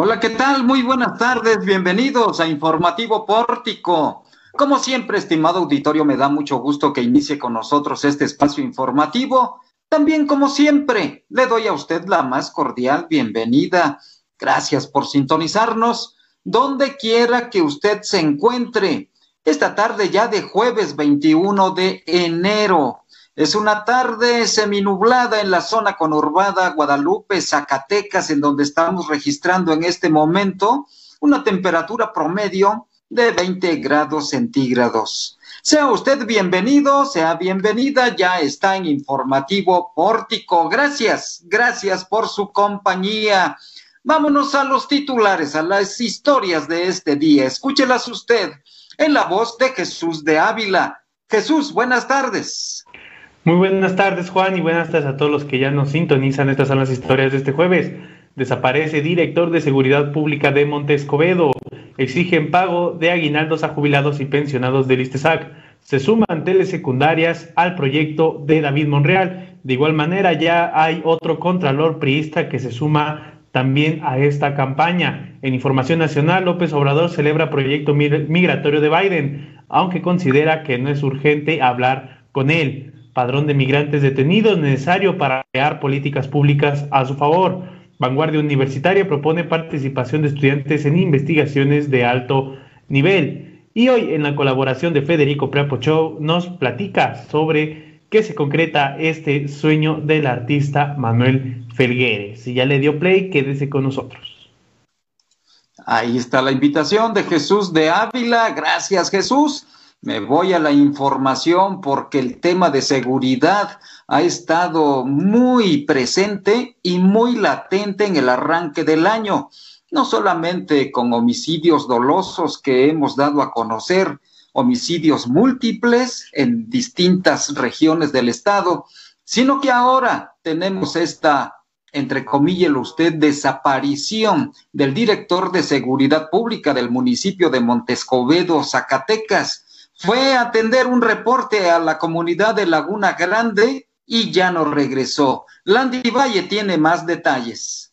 Hola, ¿qué tal? Muy buenas tardes, bienvenidos a Informativo Pórtico. Como siempre, estimado auditorio, me da mucho gusto que inicie con nosotros este espacio informativo. También, como siempre, le doy a usted la más cordial bienvenida. Gracias por sintonizarnos donde quiera que usted se encuentre. Esta tarde ya de jueves 21 de enero. Es una tarde seminublada en la zona conurbada Guadalupe, Zacatecas, en donde estamos registrando en este momento una temperatura promedio de 20 grados centígrados. Sea usted bienvenido, sea bienvenida, ya está en Informativo Pórtico. Gracias, gracias por su compañía. Vámonos a los titulares, a las historias de este día. Escúchelas usted en la voz de Jesús de Ávila. Jesús, buenas tardes. Muy buenas tardes, Juan, y buenas tardes a todos los que ya nos sintonizan. Estas son las historias de este jueves. Desaparece director de Seguridad Pública de Montescobedo. Exigen pago de aguinaldos a jubilados y pensionados del ISTESAC. Se suman telesecundarias al proyecto de David Monreal. De igual manera, ya hay otro contralor priista que se suma también a esta campaña. En Información Nacional, López Obrador celebra proyecto migratorio de Biden, aunque considera que no es urgente hablar con él padrón de migrantes detenidos necesario para crear políticas públicas a su favor. Vanguardia Universitaria propone participación de estudiantes en investigaciones de alto nivel. Y hoy en la colaboración de Federico Prapo nos platica sobre qué se concreta este sueño del artista Manuel Felgueres. Si ya le dio play, quédese con nosotros. Ahí está la invitación de Jesús de Ávila. Gracias Jesús. Me voy a la información porque el tema de seguridad ha estado muy presente y muy latente en el arranque del año, no solamente con homicidios dolosos que hemos dado a conocer, homicidios múltiples en distintas regiones del estado, sino que ahora tenemos esta, entre comillas usted, desaparición del director de seguridad pública del municipio de Montescobedo, Zacatecas, fue a atender un reporte a la comunidad de Laguna Grande y ya no regresó. Landy Valle tiene más detalles.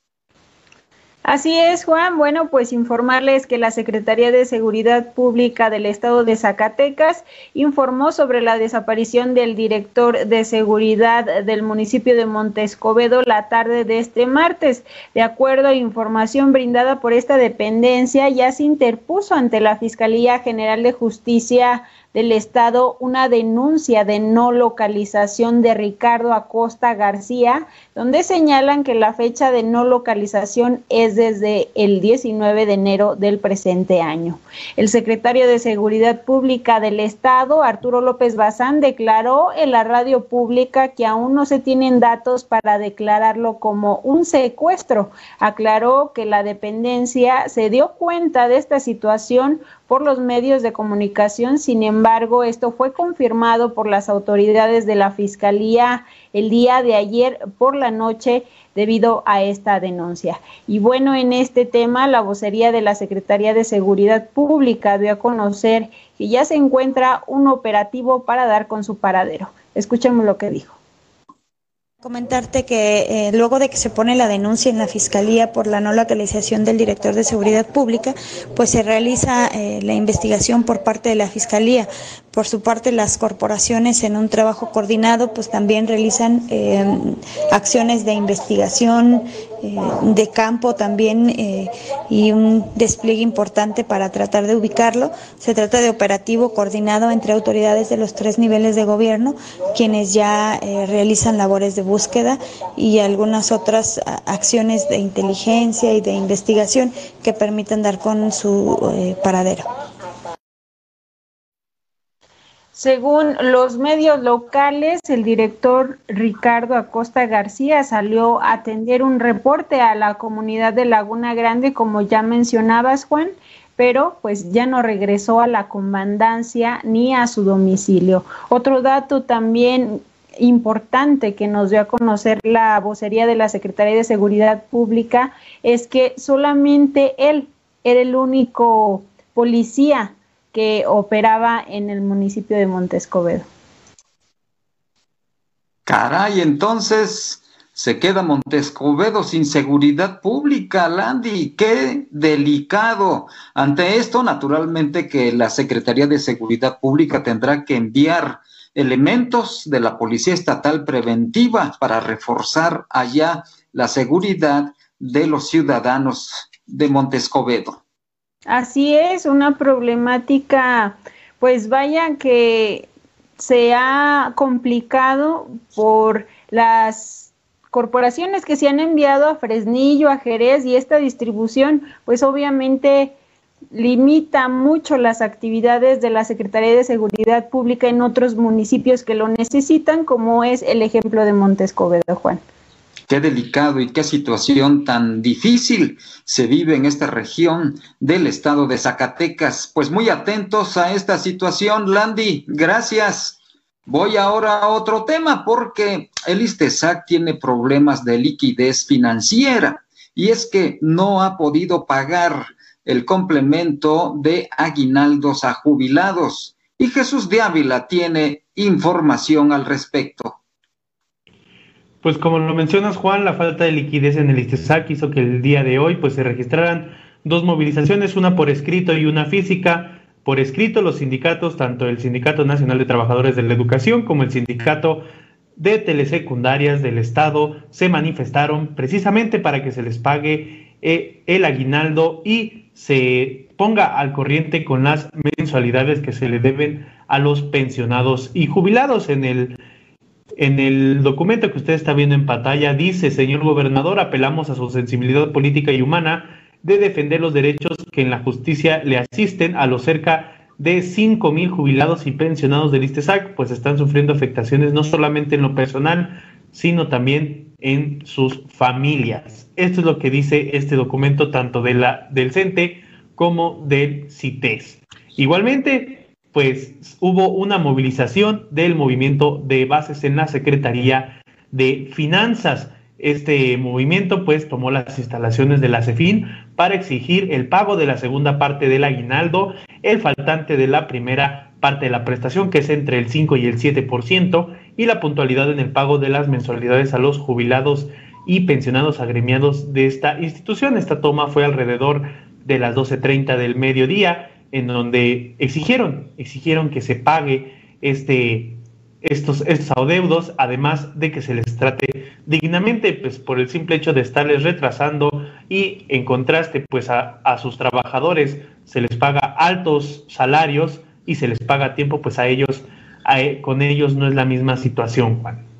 Así es, Juan. Bueno, pues informarles que la Secretaría de Seguridad Pública del Estado de Zacatecas informó sobre la desaparición del director de seguridad del municipio de Montescobedo la tarde de este martes. De acuerdo a información brindada por esta dependencia, ya se interpuso ante la Fiscalía General de Justicia del Estado una denuncia de no localización de Ricardo Acosta García, donde señalan que la fecha de no localización es desde el 19 de enero del presente año. El secretario de Seguridad Pública del Estado, Arturo López Bazán, declaró en la radio pública que aún no se tienen datos para declararlo como un secuestro. Aclaró que la dependencia se dio cuenta de esta situación por los medios de comunicación. Sin embargo, esto fue confirmado por las autoridades de la Fiscalía el día de ayer por la noche debido a esta denuncia. Y bueno, en este tema, la vocería de la Secretaría de Seguridad Pública dio a conocer que ya se encuentra un operativo para dar con su paradero. Escuchemos lo que dijo. Comentarte que eh, luego de que se pone la denuncia en la Fiscalía por la no localización del director de Seguridad Pública, pues se realiza eh, la investigación por parte de la Fiscalía. Por su parte, las corporaciones en un trabajo coordinado, pues también realizan eh, acciones de investigación de campo también y un despliegue importante para tratar de ubicarlo. Se trata de operativo coordinado entre autoridades de los tres niveles de gobierno, quienes ya realizan labores de búsqueda y algunas otras acciones de inteligencia y de investigación que permitan dar con su eh, paradero. Según los medios locales, el director Ricardo Acosta García salió a atender un reporte a la comunidad de Laguna Grande, como ya mencionabas, Juan, pero pues ya no regresó a la comandancia ni a su domicilio. Otro dato también importante que nos dio a conocer la vocería de la Secretaría de Seguridad Pública es que solamente él era el único policía que operaba en el municipio de Montescobedo. Caray, entonces se queda Montescovedo sin seguridad pública, Landy. Qué delicado. Ante esto, naturalmente que la Secretaría de Seguridad Pública tendrá que enviar elementos de la Policía Estatal Preventiva para reforzar allá la seguridad de los ciudadanos de Montescovedo. Así es, una problemática, pues vaya que se ha complicado por las corporaciones que se han enviado a Fresnillo, a Jerez y esta distribución, pues obviamente limita mucho las actividades de la Secretaría de Seguridad Pública en otros municipios que lo necesitan, como es el ejemplo de Montescovedo, Juan. Qué delicado y qué situación tan difícil se vive en esta región del estado de Zacatecas. Pues muy atentos a esta situación, Landy. Gracias. Voy ahora a otro tema porque el ISTESAC tiene problemas de liquidez financiera y es que no ha podido pagar el complemento de aguinaldos a jubilados. Y Jesús de Ávila tiene información al respecto. Pues como lo mencionas, Juan, la falta de liquidez en el ISTESAC hizo que el día de hoy pues, se registraran dos movilizaciones, una por escrito y una física. Por escrito, los sindicatos, tanto el Sindicato Nacional de Trabajadores de la Educación como el Sindicato de Telesecundarias del Estado, se manifestaron precisamente para que se les pague eh, el aguinaldo y se ponga al corriente con las mensualidades que se le deben a los pensionados y jubilados en el en el documento que usted está viendo en pantalla dice, señor gobernador, apelamos a su sensibilidad política y humana de defender los derechos que en la justicia le asisten a los cerca de 5 mil jubilados y pensionados del ISTESAC, pues están sufriendo afectaciones no solamente en lo personal, sino también en sus familias. Esto es lo que dice este documento tanto de la, del CENTE como del CITES. Igualmente, pues hubo una movilización del movimiento de bases en la Secretaría de Finanzas. Este movimiento pues tomó las instalaciones de la CEFIN para exigir el pago de la segunda parte del aguinaldo, el faltante de la primera parte de la prestación, que es entre el 5 y el 7%, y la puntualidad en el pago de las mensualidades a los jubilados y pensionados agremiados de esta institución. Esta toma fue alrededor de las 12.30 del mediodía en donde exigieron, exigieron que se pague este, estos, estos adeudos, además de que se les trate dignamente, pues por el simple hecho de estarles retrasando y en contraste, pues a, sus trabajadores se les paga altos salarios y se les paga a tiempo, pues a ellos, con ellos no es la misma situación, Juan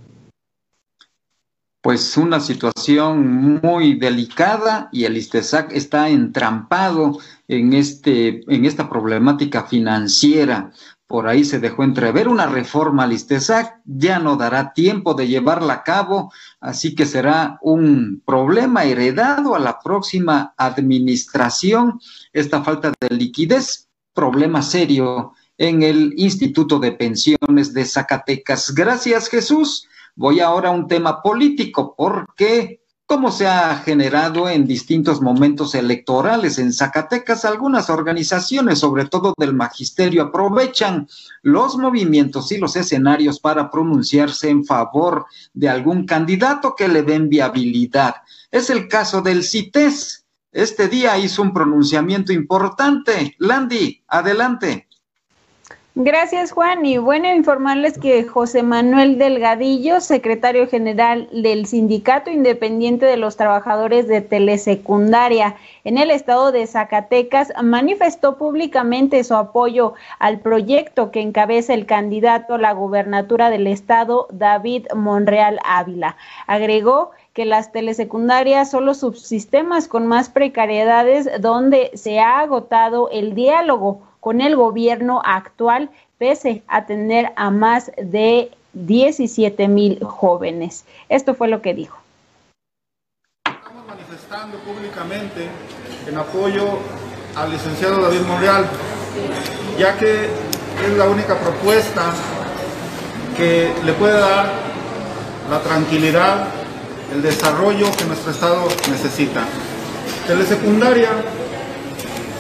pues una situación muy delicada y el ISTESAC está entrampado en, este, en esta problemática financiera. Por ahí se dejó entrever una reforma al ISTESAC, ya no dará tiempo de llevarla a cabo, así que será un problema heredado a la próxima administración, esta falta de liquidez, problema serio en el Instituto de Pensiones de Zacatecas. Gracias, Jesús. Voy ahora a un tema político, porque como se ha generado en distintos momentos electorales en Zacatecas, algunas organizaciones, sobre todo del magisterio, aprovechan los movimientos y los escenarios para pronunciarse en favor de algún candidato que le den viabilidad. Es el caso del CITES. Este día hizo un pronunciamiento importante. Landy, adelante. Gracias, Juan. Y bueno, informarles que José Manuel Delgadillo, secretario general del Sindicato Independiente de los Trabajadores de Telesecundaria en el estado de Zacatecas, manifestó públicamente su apoyo al proyecto que encabeza el candidato a la gubernatura del estado, David Monreal Ávila. Agregó que las telesecundarias son los subsistemas con más precariedades donde se ha agotado el diálogo con el gobierno actual, pese a tener a más de 17 mil jóvenes. Esto fue lo que dijo. Estamos manifestando públicamente en apoyo al licenciado David Monreal, ya que es la única propuesta que le puede dar la tranquilidad, el desarrollo que nuestro Estado necesita. Telesecundaria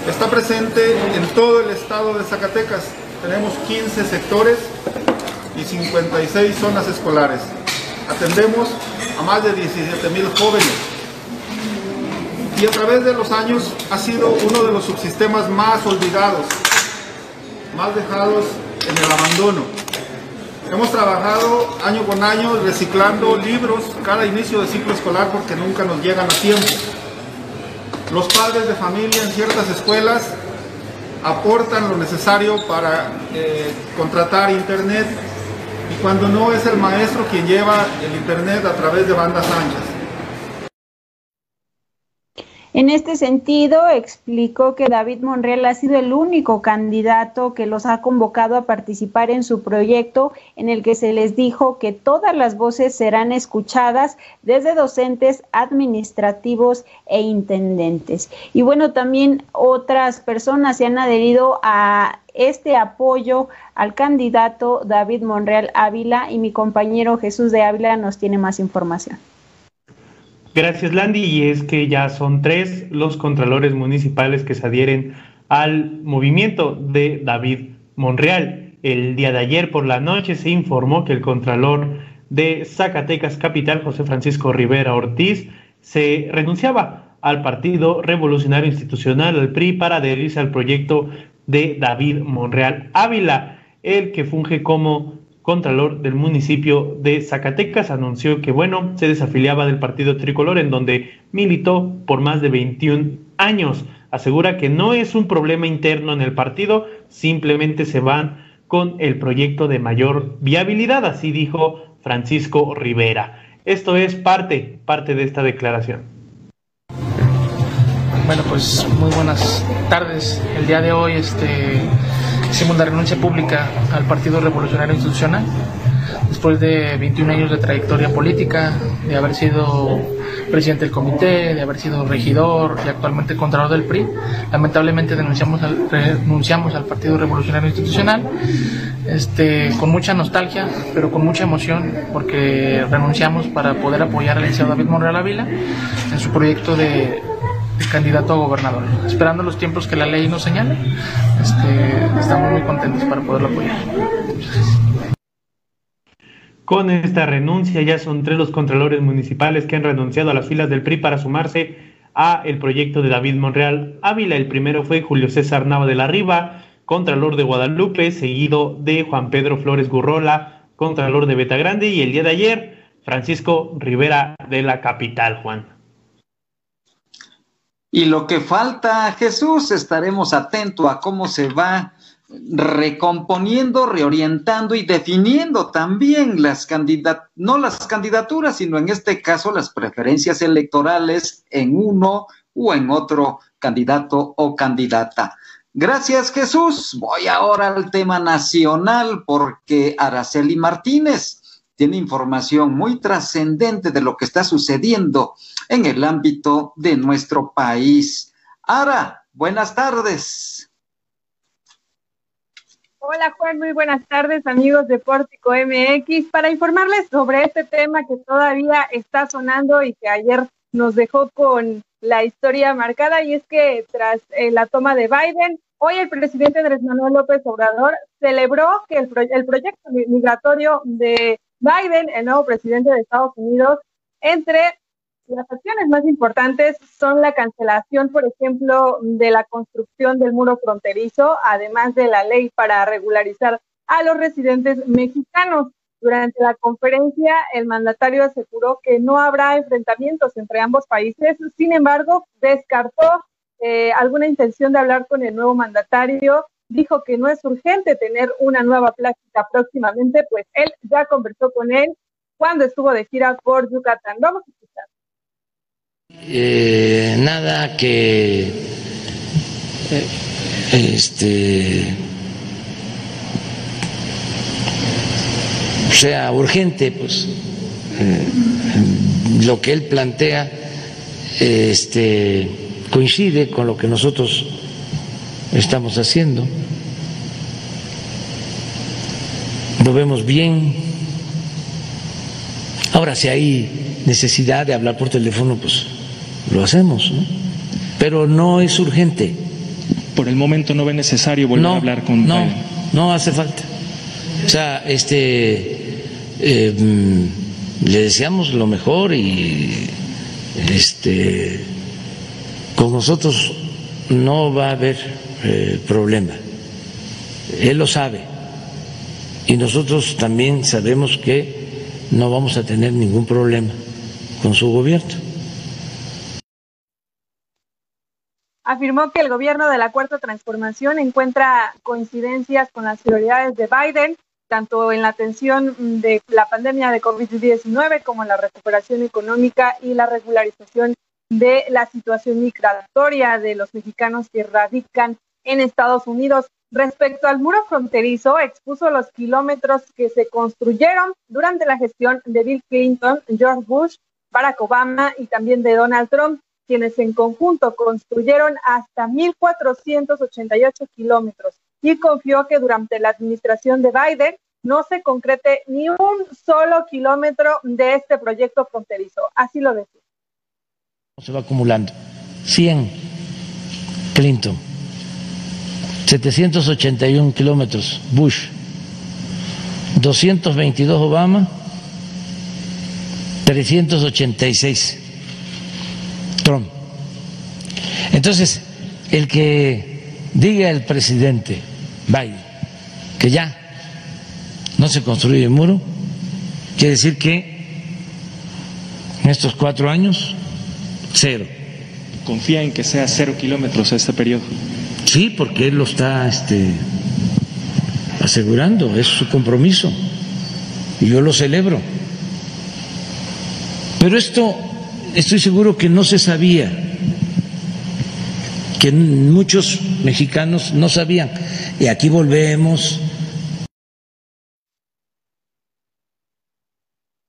Está presente en todo el estado de Zacatecas. Tenemos 15 sectores y 56 zonas escolares. Atendemos a más de 17 mil jóvenes. Y a través de los años ha sido uno de los subsistemas más olvidados, más dejados en el abandono. Hemos trabajado año con año reciclando libros cada inicio de ciclo escolar porque nunca nos llegan a tiempo. Los padres de familia en ciertas escuelas aportan lo necesario para eh, contratar internet y cuando no es el maestro quien lleva el internet a través de bandas anchas. En este sentido, explicó que David Monreal ha sido el único candidato que los ha convocado a participar en su proyecto en el que se les dijo que todas las voces serán escuchadas desde docentes, administrativos e intendentes. Y bueno, también otras personas se han adherido a este apoyo al candidato David Monreal Ávila y mi compañero Jesús de Ávila nos tiene más información. Gracias, Landy. Y es que ya son tres los contralores municipales que se adhieren al movimiento de David Monreal. El día de ayer por la noche se informó que el contralor de Zacatecas Capital, José Francisco Rivera Ortiz, se renunciaba al Partido Revolucionario Institucional, al PRI, para adherirse al proyecto de David Monreal Ávila, el que funge como Contralor del municipio de Zacatecas anunció que, bueno, se desafiliaba del partido tricolor en donde militó por más de 21 años. Asegura que no es un problema interno en el partido, simplemente se van con el proyecto de mayor viabilidad, así dijo Francisco Rivera. Esto es parte, parte de esta declaración. Bueno, pues muy buenas tardes. El día de hoy, este hicimos la renuncia pública al Partido Revolucionario Institucional después de 21 años de trayectoria política, de haber sido presidente del comité, de haber sido regidor y actualmente contralor del PRI. Lamentablemente denunciamos renunciamos al Partido Revolucionario Institucional este, con mucha nostalgia, pero con mucha emoción, porque renunciamos para poder apoyar al licenciado David Monreal Ávila en su proyecto de candidato a gobernador. Esperando los tiempos que la ley nos señala, este, estamos muy contentos para poderlo apoyar. Con esta renuncia ya son tres los contralores municipales que han renunciado a las filas del PRI para sumarse a el proyecto de David Monreal Ávila. El primero fue Julio César Nava de la Riva, contralor de Guadalupe, seguido de Juan Pedro Flores Gurrola, contralor de Betagrande, y el día de ayer, Francisco Rivera de la capital, Juan. Y lo que falta, Jesús, estaremos atentos a cómo se va recomponiendo, reorientando y definiendo también las candidaturas, no las candidaturas, sino en este caso las preferencias electorales en uno o en otro candidato o candidata. Gracias Jesús. Voy ahora al tema nacional porque Araceli Martínez tiene información muy trascendente de lo que está sucediendo en el ámbito de nuestro país. Ara, buenas tardes. Hola Juan, muy buenas tardes amigos de Pórtico MX para informarles sobre este tema que todavía está sonando y que ayer nos dejó con la historia marcada y es que tras eh, la toma de Biden, hoy el presidente Andrés Manuel López Obrador celebró que el, el proyecto migratorio de Biden, el nuevo presidente de Estados Unidos, entre las acciones más importantes son la cancelación, por ejemplo, de la construcción del muro fronterizo, además de la ley para regularizar a los residentes mexicanos. Durante la conferencia, el mandatario aseguró que no habrá enfrentamientos entre ambos países, sin embargo, descartó eh, alguna intención de hablar con el nuevo mandatario dijo que no es urgente tener una nueva plática próximamente, pues él ya conversó con él cuando estuvo de gira por Yucatán. Vamos a escuchar. Eh, nada que este sea urgente, pues eh, lo que él plantea este, coincide con lo que nosotros estamos haciendo. Lo vemos bien. Ahora, si hay necesidad de hablar por teléfono, pues lo hacemos, ¿no? Pero no es urgente. Por el momento no ve necesario volver a hablar con No, no hace falta. O sea, este, eh, le deseamos lo mejor y este con nosotros no va a haber eh, problema. Él lo sabe y nosotros también sabemos que no vamos a tener ningún problema con su gobierno. Afirmó que el gobierno de la Cuarta Transformación encuentra coincidencias con las prioridades de Biden, tanto en la atención de la pandemia de COVID-19 como en la recuperación económica y la regularización de la situación migratoria de los mexicanos que radican en Estados Unidos. Respecto al muro fronterizo, expuso los kilómetros que se construyeron durante la gestión de Bill Clinton, George Bush, Barack Obama y también de Donald Trump, quienes en conjunto construyeron hasta 1.488 kilómetros y confió que durante la administración de Biden no se concrete ni un solo kilómetro de este proyecto fronterizo. Así lo decía. Se va acumulando. 100 Clinton, 781 kilómetros Bush, 222 Obama, 386 Trump. Entonces, el que diga el presidente Biden que ya no se construye el muro, quiere decir que en estos cuatro años, cero. ¿Confía en que sea cero kilómetros este periodo? Sí, porque él lo está este, asegurando, es su compromiso y yo lo celebro. Pero esto estoy seguro que no se sabía, que muchos mexicanos no sabían. Y aquí volvemos.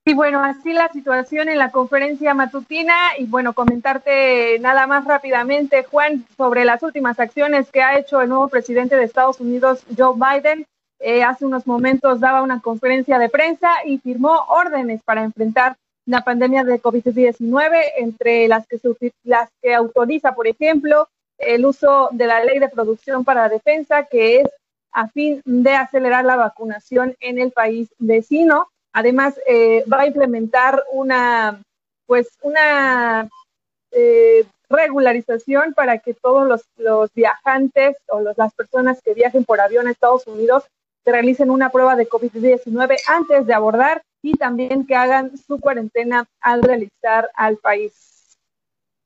Y bueno, así la situación en la conferencia matutina y bueno, comentarte nada más rápidamente, Juan, sobre las últimas acciones que ha hecho el nuevo presidente de Estados Unidos, Joe Biden. Eh, hace unos momentos daba una conferencia de prensa y firmó órdenes para enfrentar la pandemia de COVID-19, entre las que, las que autoriza, por ejemplo, el uso de la ley de producción para la defensa, que es a fin de acelerar la vacunación en el país vecino. Además, eh, va a implementar una, pues, una eh, regularización para que todos los, viajantes o los, las personas que viajen por avión a Estados Unidos realicen una prueba de COVID-19 antes de abordar y también que hagan su cuarentena al realizar al país.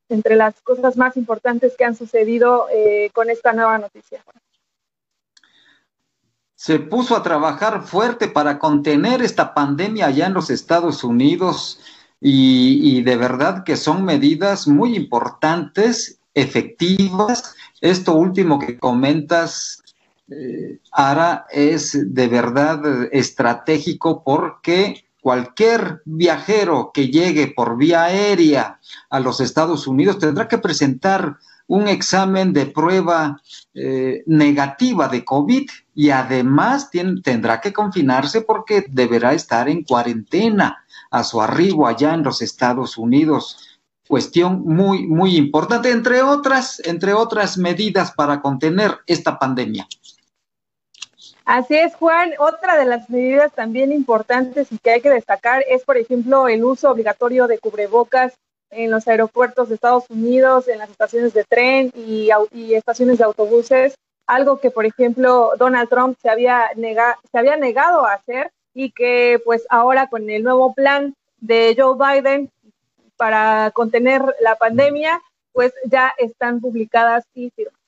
Entre las cosas más importantes que han sucedido eh, con esta nueva noticia. Se puso a trabajar fuerte para contener esta pandemia allá en los Estados Unidos y, de verdad que son medidas muy importantes, efectivas. Esto último que comentas, eh, Ara, es de verdad estratégico porque cualquier viajero que llegue por vía aérea a los Estados Unidos tendrá que presentar un examen de prueba eh, negativa de COVID y además tendrá que confinarse porque deberá estar en cuarentena a su arribo allá en los Estados Unidos. Cuestión muy, muy importante, entre otras, entre otras medidas para contener esta pandemia. Así es, Juan. Otra de las medidas también importantes y que hay que destacar es, por ejemplo, el uso obligatorio de cubrebocas en los aeropuertos de Estados Unidos, en las estaciones de tren y, estaciones de autobuses, algo que, por ejemplo, Donald Trump se había, se había negado a hacer y que, pues, ahora con el nuevo plan de Joe Biden para contener la pandemia, pues ya están publicadas y firmadas.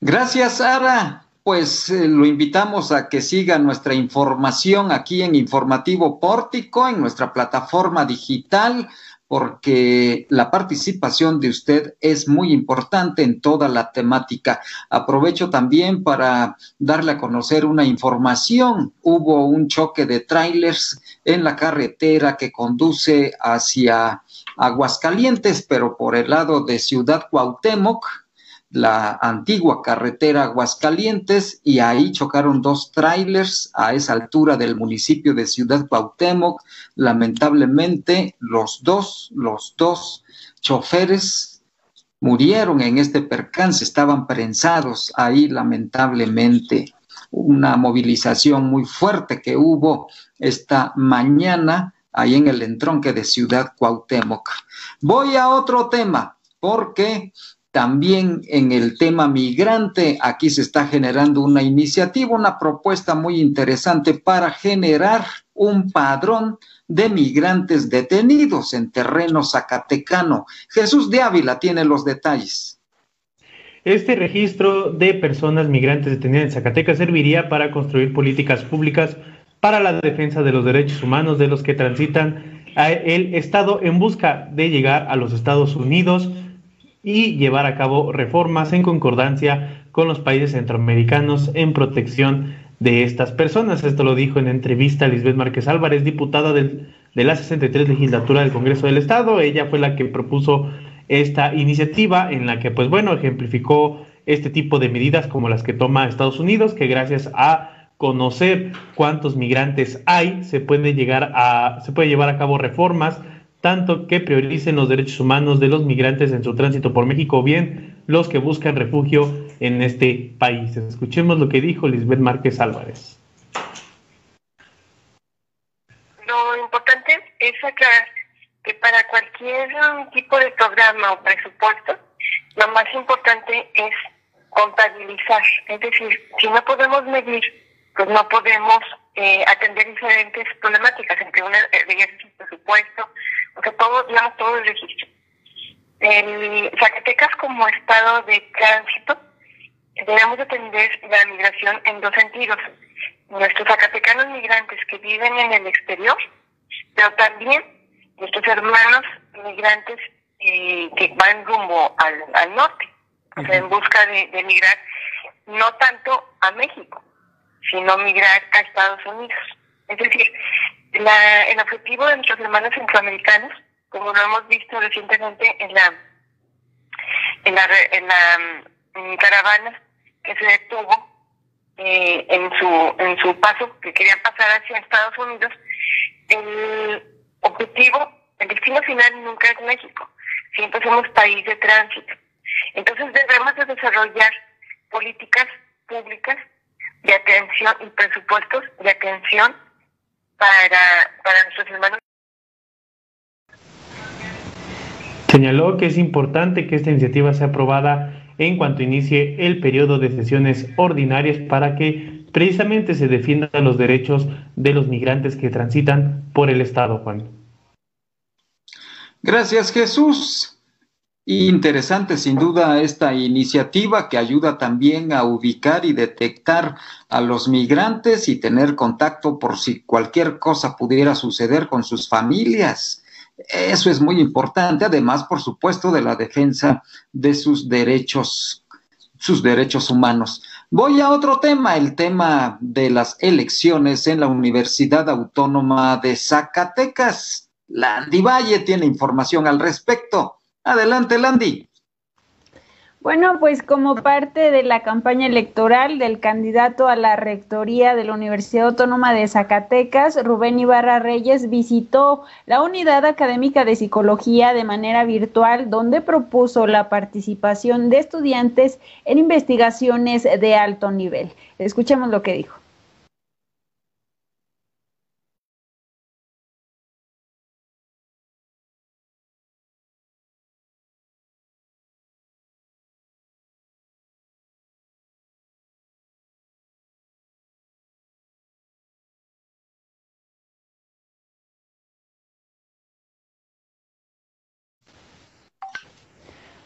Gracias, Sara. Pues eh, lo invitamos a que siga nuestra información aquí en Informativo Pórtico, en nuestra plataforma digital, porque la participación de usted es muy importante en toda la temática. Aprovecho también para darle a conocer una información. Hubo un choque de trailers en la carretera que conduce hacia Aguascalientes, pero por el lado de Ciudad Cuauhtémoc, la antigua carretera Aguascalientes y ahí chocaron dos trailers a esa altura del municipio de Ciudad Cuauhtémoc. Lamentablemente, los dos, los dos choferes murieron en este percance, estaban prensados ahí lamentablemente. una movilización muy fuerte que hubo esta mañana ahí en el entronque de Ciudad Cuauhtémoc. Voy a otro tema, porque también en el tema migrante, aquí se está generando una iniciativa, una propuesta muy interesante para generar un padrón de migrantes detenidos en terreno zacatecano. Jesús de Ávila tiene los detalles. Este registro de personas migrantes detenidas en Zacatecas serviría para construir políticas públicas para la defensa de los derechos humanos de los que transitan el Estado en busca de llegar a los Estados Unidos y llevar a cabo reformas en concordancia con los países centroamericanos en protección de estas personas. Esto lo dijo en entrevista Lisbeth Márquez Álvarez, diputada de la 63 legislatura del Congreso del Estado. Ella fue la que propuso esta iniciativa en la que, pues bueno, ejemplificó este tipo de medidas como las que toma Estados Unidos, que gracias a conocer cuántos migrantes hay, se puede llegar a, se puede llevar a cabo reformas tanto que prioricen los derechos humanos de los migrantes en su tránsito por México, bien los que buscan refugio en este país. Escuchemos lo que dijo Lisbeth Márquez Álvarez. Lo importante es aclarar que para cualquier tipo de programa o presupuesto, lo más importante es contabilizar. Es decir, si no podemos medir, pues no podemos eh, atender diferentes problemáticas, entre una de es el presupuesto, porque todo, digamos, todo el registro. El Zacatecas como estado de tránsito, debemos atender la migración en dos sentidos. Nuestros zacatecanos migrantes que viven en el exterior, pero también nuestros hermanos migrantes eh, que van rumbo al, al norte, o sea, en busca de, de migrar no tanto a México, sino migrar a Estados Unidos. Es decir, la, el objetivo de nuestros hermanos centroamericanos, como lo hemos visto recientemente en la en la, en la mm, caravana que se detuvo eh, en su en su paso que querían pasar hacia Estados Unidos, el objetivo, el destino final nunca es México, siempre somos país de tránsito. Entonces debemos de desarrollar políticas públicas de atención y presupuestos de atención para, para nuestros hermanos. Señaló que es importante que esta iniciativa sea aprobada en cuanto inicie el periodo de sesiones ordinarias para que precisamente se defiendan los derechos de los migrantes que transitan por el Estado, Juan. Gracias, Jesús. Interesante sin duda esta iniciativa que ayuda también a ubicar y detectar a los migrantes y tener contacto por si cualquier cosa pudiera suceder con sus familias. Eso es muy importante, además, por supuesto, de la defensa de sus derechos, sus derechos humanos. Voy a otro tema, el tema de las elecciones en la Universidad Autónoma de Zacatecas. Landy Valle tiene información al respecto. Adelante, Landy. Bueno, pues como parte de la campaña electoral del candidato a la rectoría de la Universidad Autónoma de Zacatecas, Rubén Ibarra Reyes visitó la unidad académica de psicología de manera virtual, donde propuso la participación de estudiantes en investigaciones de alto nivel. Escuchemos lo que dijo.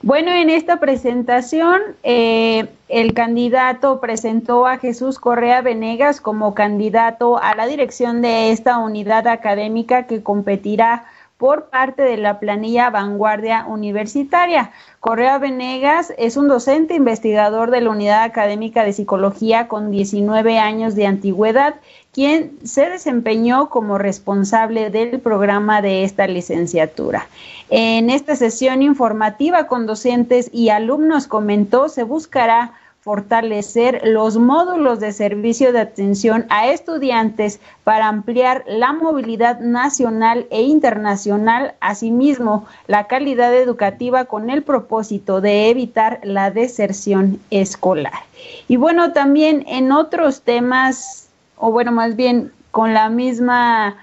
Bueno, en esta presentación eh, el candidato presentó a Jesús Correa Venegas como candidato a la dirección de esta unidad académica que competirá por parte de la planilla Vanguardia Universitaria. Correa Venegas es un docente investigador de la Unidad Académica de Psicología con 19 años de antigüedad, quien se desempeñó como responsable del programa de esta licenciatura. En esta sesión informativa con docentes y alumnos comentó se buscará fortalecer los módulos de servicio de atención a estudiantes para ampliar la movilidad nacional e internacional, asimismo la calidad educativa con el propósito de evitar la deserción escolar. Y bueno, también en otros temas, o bueno, más bien con la misma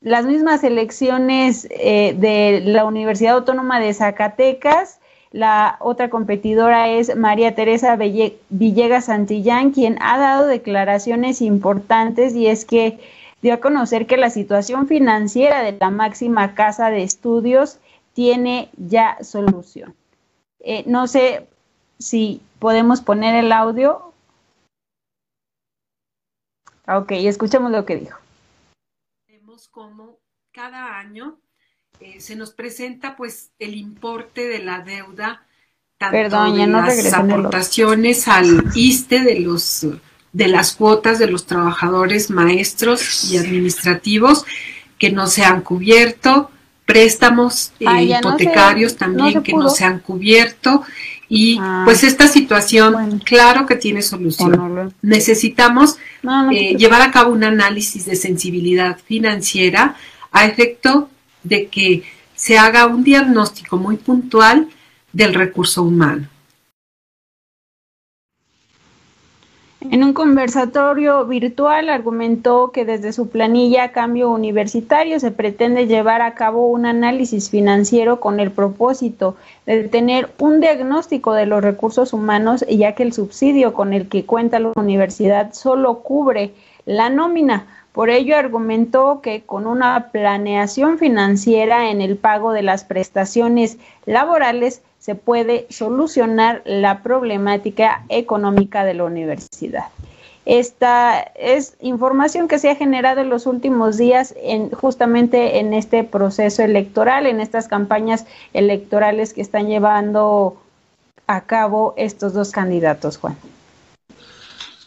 las mismas elecciones eh, de la Universidad Autónoma de Zacatecas, la otra competidora es María Teresa Villegas Santillán, quien ha dado declaraciones importantes y es que dio a conocer que la situación financiera de la máxima casa de estudios tiene ya solución. Eh, no sé si podemos poner el audio. Ok, escuchamos lo que dijo. Vemos cómo cada año eh, se nos presenta pues el importe de la deuda, tanto de las aportaciones al ISTE de los de las cuotas de los trabajadores maestros y administrativos que no se han cubierto, préstamos eh, hipotecarios también que no se han cubierto y ah. pues esta situación claro que tiene solución. Necesitamos eh, llevar a cabo un análisis de sensibilidad financiera a efecto de que se haga un diagnóstico muy puntual del recurso humano. En un conversatorio virtual argumentó que desde su planilla Cambio Universitario se pretende llevar a cabo un análisis financiero con el propósito de tener un diagnóstico de los recursos humanos, ya que el subsidio con el que cuenta la universidad solo cubre la nómina, por ello argumentó que con una planeación financiera en el pago de las prestaciones laborales se puede solucionar la problemática económica de la universidad. Esta es información que se ha generado en los últimos días en, justamente en este proceso electoral, en estas campañas electorales que están llevando a cabo estos dos candidatos, Juan.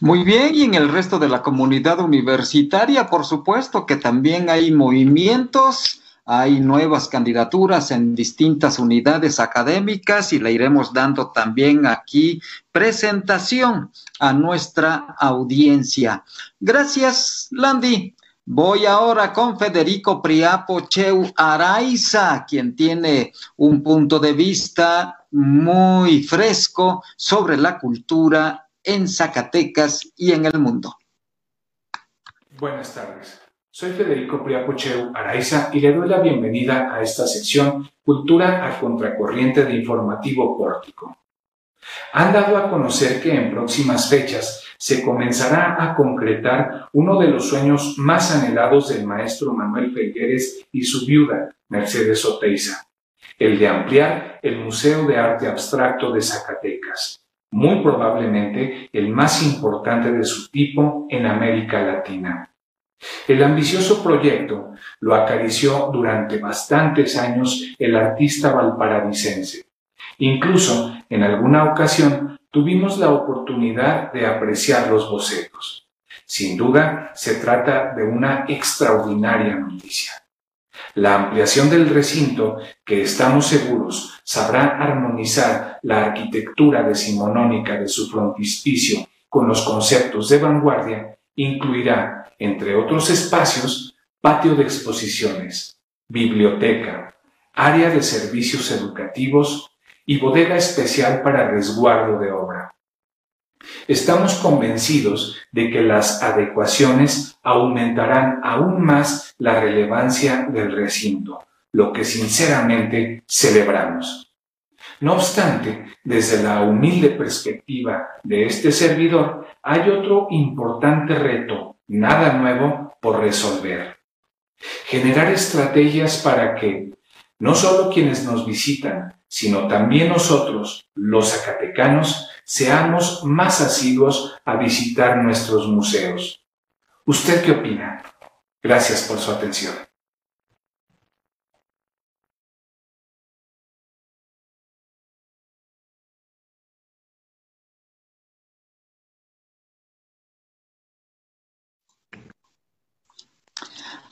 Muy bien, y en el resto de la comunidad universitaria, por supuesto que también hay movimientos, hay nuevas candidaturas en distintas unidades académicas y le iremos dando también aquí presentación a nuestra audiencia. Gracias, Landy. Voy ahora con Federico Priapo Cheu Araiza, quien tiene un punto de vista muy fresco sobre la cultura en Zacatecas y en el mundo. Buenas tardes. Soy Federico Priapocheu Araiza y le doy la bienvenida a esta sección Cultura a Contracorriente de Informativo Pórtico. Han dado a conocer que en próximas fechas se comenzará a concretar uno de los sueños más anhelados del maestro Manuel Felgueres y su viuda, Mercedes Oteiza, el de ampliar el Museo de Arte Abstracto de Zacatecas, muy probablemente el más importante de su tipo en América Latina. El ambicioso proyecto lo acarició durante bastantes años el artista valparadicense. Incluso, en alguna ocasión, tuvimos la oportunidad de apreciar los bocetos. Sin duda, se trata de una extraordinaria noticia. La ampliación del recinto, que estamos seguros sabrá armonizar la arquitectura decimonónica de su frontispicio con los conceptos de vanguardia, incluirá, entre otros espacios, patio de exposiciones, biblioteca, área de servicios educativos y bodega especial para resguardo de obra. Estamos convencidos de que las adecuaciones aumentarán aún más la relevancia del recinto, lo que sinceramente celebramos. No obstante, desde la humilde perspectiva de este servidor, hay otro importante reto, nada nuevo, por resolver. Generar estrategias para que no solo quienes nos visitan, sino también nosotros, los zacatecanos, seamos más asiduos a visitar nuestros museos. ¿Usted qué opina? Gracias por su atención.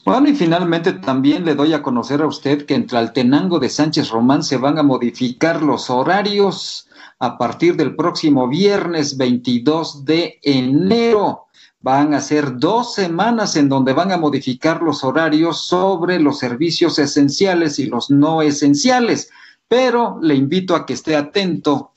Bueno, y finalmente también le doy a conocer a usted que entre Altenango de Sánchez Román se van a modificar los horarios a partir del próximo viernes 22 de enero. Van a ser dos semanas en donde van a modificar los horarios sobre los servicios esenciales y los no esenciales, pero le invito a que esté atento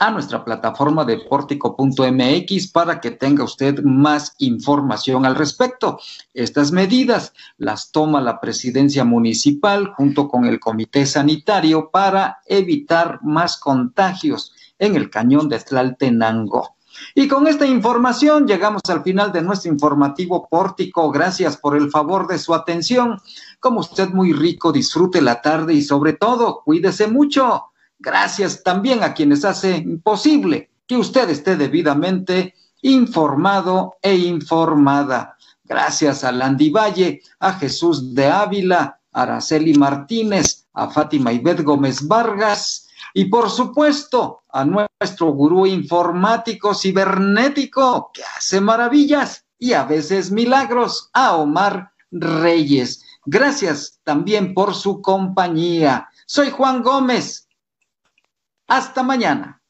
a nuestra plataforma de portico.mx para que tenga usted más información al respecto. Estas medidas las toma la presidencia municipal junto con el comité sanitario para evitar más contagios en el cañón de Tlaltenango. Y con esta información llegamos al final de nuestro informativo pórtico. Gracias por el favor de su atención. Como usted muy rico, disfrute la tarde y sobre todo, cuídese mucho. Gracias también a quienes hacen posible que usted esté debidamente informado e informada. Gracias a Landy Valle, a Jesús de Ávila, a Araceli Martínez, a Fátima Ibet Gómez Vargas y por supuesto a nuestro gurú informático cibernético que hace maravillas y a veces milagros, a Omar Reyes. Gracias también por su compañía. Soy Juan Gómez hasta mañana.